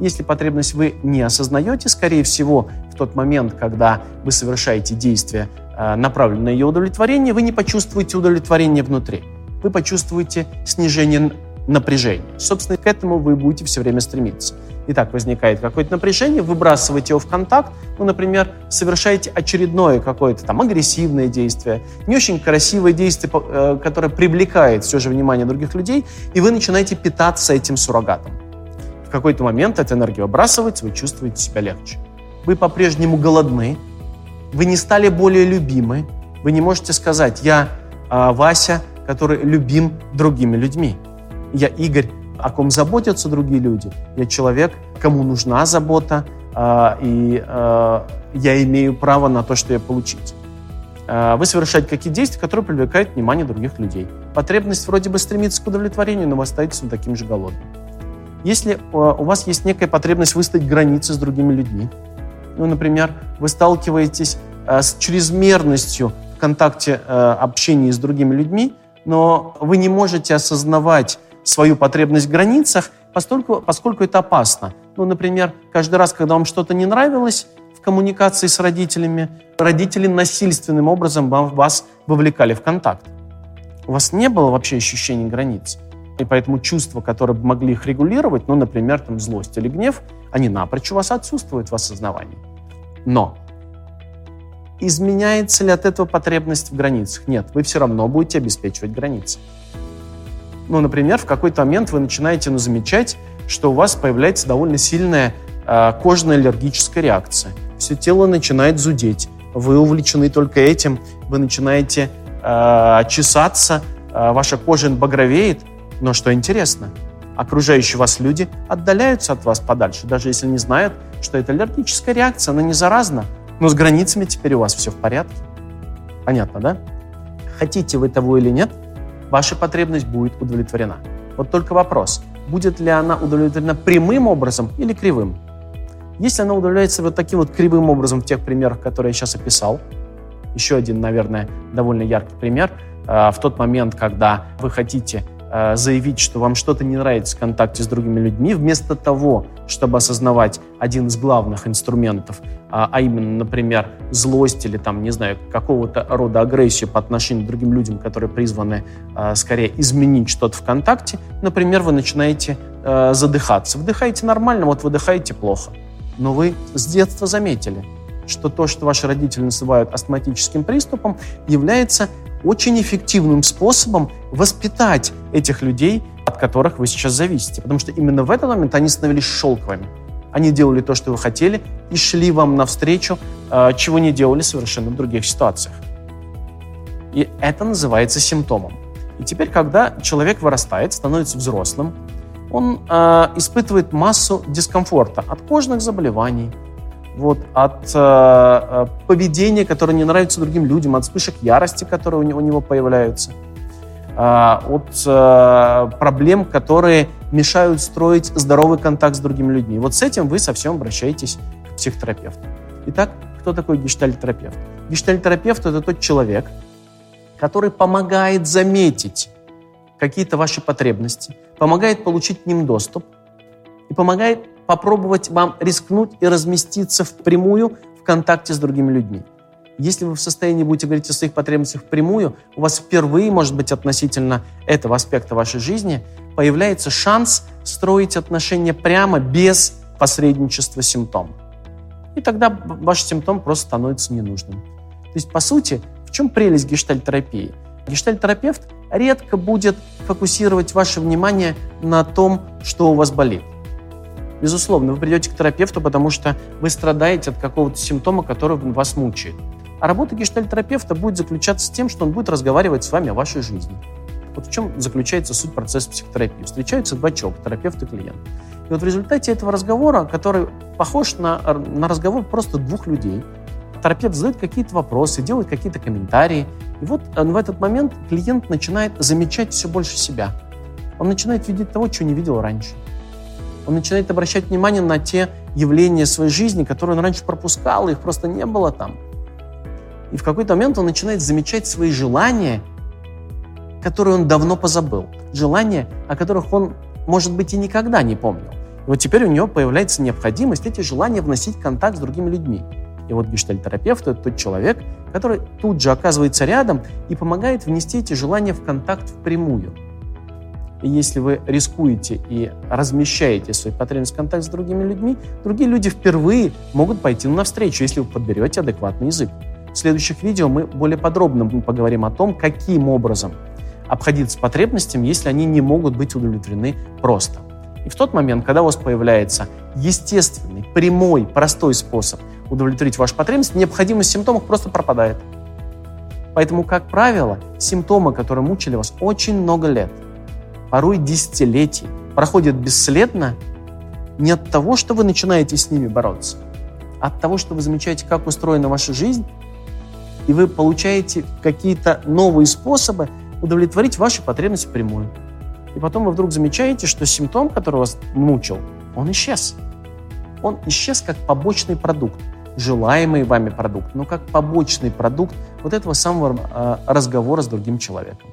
Если потребность вы не осознаете, скорее всего, в тот момент, когда вы совершаете действие, э, направленное на ее удовлетворение, вы не почувствуете удовлетворение внутри. Вы почувствуете снижение напряжения. Собственно, к этому вы будете все время стремиться. Итак, возникает какое-то напряжение, выбрасываете его в контакт, ну, например, совершаете очередное какое-то там агрессивное действие, не очень красивое действие, э, которое привлекает все же внимание других людей, и вы начинаете питаться этим суррогатом. В какой-то момент эта энергия выбрасывается, вы чувствуете себя легче. Вы по-прежнему голодны, вы не стали более любимы, вы не можете сказать «я э, Вася, который любим другими людьми». Я Игорь, о ком заботятся другие люди. Я человек, кому нужна забота, э, и э, я имею право на то, что я получить. Вы совершаете какие-то действия, которые привлекают внимание других людей. Потребность вроде бы стремится к удовлетворению, но вы остаетесь таким же голодным. Если у вас есть некая потребность выставить границы с другими людьми, ну, например, вы сталкиваетесь с чрезмерностью в контакте общения с другими людьми, но вы не можете осознавать свою потребность в границах, поскольку, поскольку это опасно. Ну, например, каждый раз, когда вам что-то не нравилось в коммуникации с родителями, родители насильственным образом вас вовлекали в контакт. У вас не было вообще ощущения границ. И поэтому чувства, которые бы могли их регулировать, ну, например, там, злость или гнев, они напрочь у вас отсутствуют в осознавании. Но изменяется ли от этого потребность в границах? Нет, вы все равно будете обеспечивать границы. Ну, например, в какой-то момент вы начинаете ну, замечать, что у вас появляется довольно сильная э, кожная аллергическая реакция. Все тело начинает зудеть. Вы увлечены только этим. Вы начинаете э, чесаться, э, ваша кожа багровеет. Но что интересно, окружающие вас люди отдаляются от вас подальше, даже если не знают, что это аллергическая реакция, она не заразна. Но с границами теперь у вас все в порядке. Понятно, да? Хотите вы того или нет, ваша потребность будет удовлетворена. Вот только вопрос, будет ли она удовлетворена прямым образом или кривым? Если она удовлетворяется вот таким вот кривым образом в тех примерах, которые я сейчас описал, еще один, наверное, довольно яркий пример, э, в тот момент, когда вы хотите Э, заявить, что вам что-то не нравится в контакте с другими людьми, вместо того, чтобы осознавать один из главных инструментов, а, а именно, например, злость или там, не знаю, какого-то рода агрессию по отношению к другим людям, которые призваны э, скорее изменить что-то в контакте, например, вы начинаете э, задыхаться. Вдыхаете нормально, вот выдыхаете плохо. Но вы с детства заметили, что то, что ваши родители называют астматическим приступом, является очень эффективным способом воспитать этих людей, от которых вы сейчас зависите. Потому что именно в этот момент они становились шелковыми. Они делали то, что вы хотели, и шли вам навстречу, э, чего не делали совершенно в других ситуациях. И это называется симптомом. И теперь, когда человек вырастает, становится взрослым, он э, испытывает массу дискомфорта от кожных заболеваний, вот, от э, э, поведения, которое не нравится другим людям, от вспышек ярости, которые у него, у него появляются, э, от э, проблем, которые мешают строить здоровый контакт с другими людьми. Вот с этим вы совсем обращаетесь к психотерапевту. Итак, кто такой гештальтерапевт? Гештальтерапевт – это тот человек, который помогает заметить какие-то ваши потребности, помогает получить к ним доступ и помогает попробовать вам рискнуть и разместиться впрямую в контакте с другими людьми. Если вы в состоянии будете говорить о своих потребностях впрямую, у вас впервые, может быть, относительно этого аспекта вашей жизни, появляется шанс строить отношения прямо, без посредничества симптома. И тогда ваш симптом просто становится ненужным. То есть, по сути, в чем прелесть гештальтерапии? Гештальтерапевт редко будет фокусировать ваше внимание на том, что у вас болит. Безусловно, вы придете к терапевту, потому что вы страдаете от какого-то симптома, который вас мучает. А работа гештальтерапевта будет заключаться с тем, что он будет разговаривать с вами о вашей жизни. Вот в чем заключается суть процесса психотерапии. Встречаются два человека, терапевт и клиент. И вот в результате этого разговора, который похож на, на разговор просто двух людей, терапевт задает какие-то вопросы, делает какие-то комментарии. И вот э, в этот момент клиент начинает замечать все больше себя. Он начинает видеть того, чего не видел раньше. Он начинает обращать внимание на те явления своей жизни, которые он раньше пропускал, их просто не было там. И в какой-то момент он начинает замечать свои желания, которые он давно позабыл. Желания, о которых он, может быть, и никогда не помнил. вот теперь у него появляется необходимость эти желания вносить в контакт с другими людьми. И вот гештальтерапевт – это тот человек, который тут же оказывается рядом и помогает внести эти желания в контакт впрямую. Если вы рискуете и размещаете свою потребность в контакт с другими людьми, другие люди впервые могут пойти навстречу, если вы подберете адекватный язык. В следующих видео мы более подробно поговорим о том, каким образом обходиться с потребностями, если они не могут быть удовлетворены просто. И в тот момент, когда у вас появляется естественный, прямой, простой способ удовлетворить вашу потребность, необходимость в симптомах просто пропадает. Поэтому, как правило, симптомы, которые мучили вас очень много лет, порой десятилетий, проходят бесследно не от того, что вы начинаете с ними бороться, а от того, что вы замечаете, как устроена ваша жизнь, и вы получаете какие-то новые способы удовлетворить ваши потребности впрямую. И потом вы вдруг замечаете, что симптом, который вас мучил, он исчез. Он исчез как побочный продукт, желаемый вами продукт, но как побочный продукт вот этого самого э, разговора с другим человеком.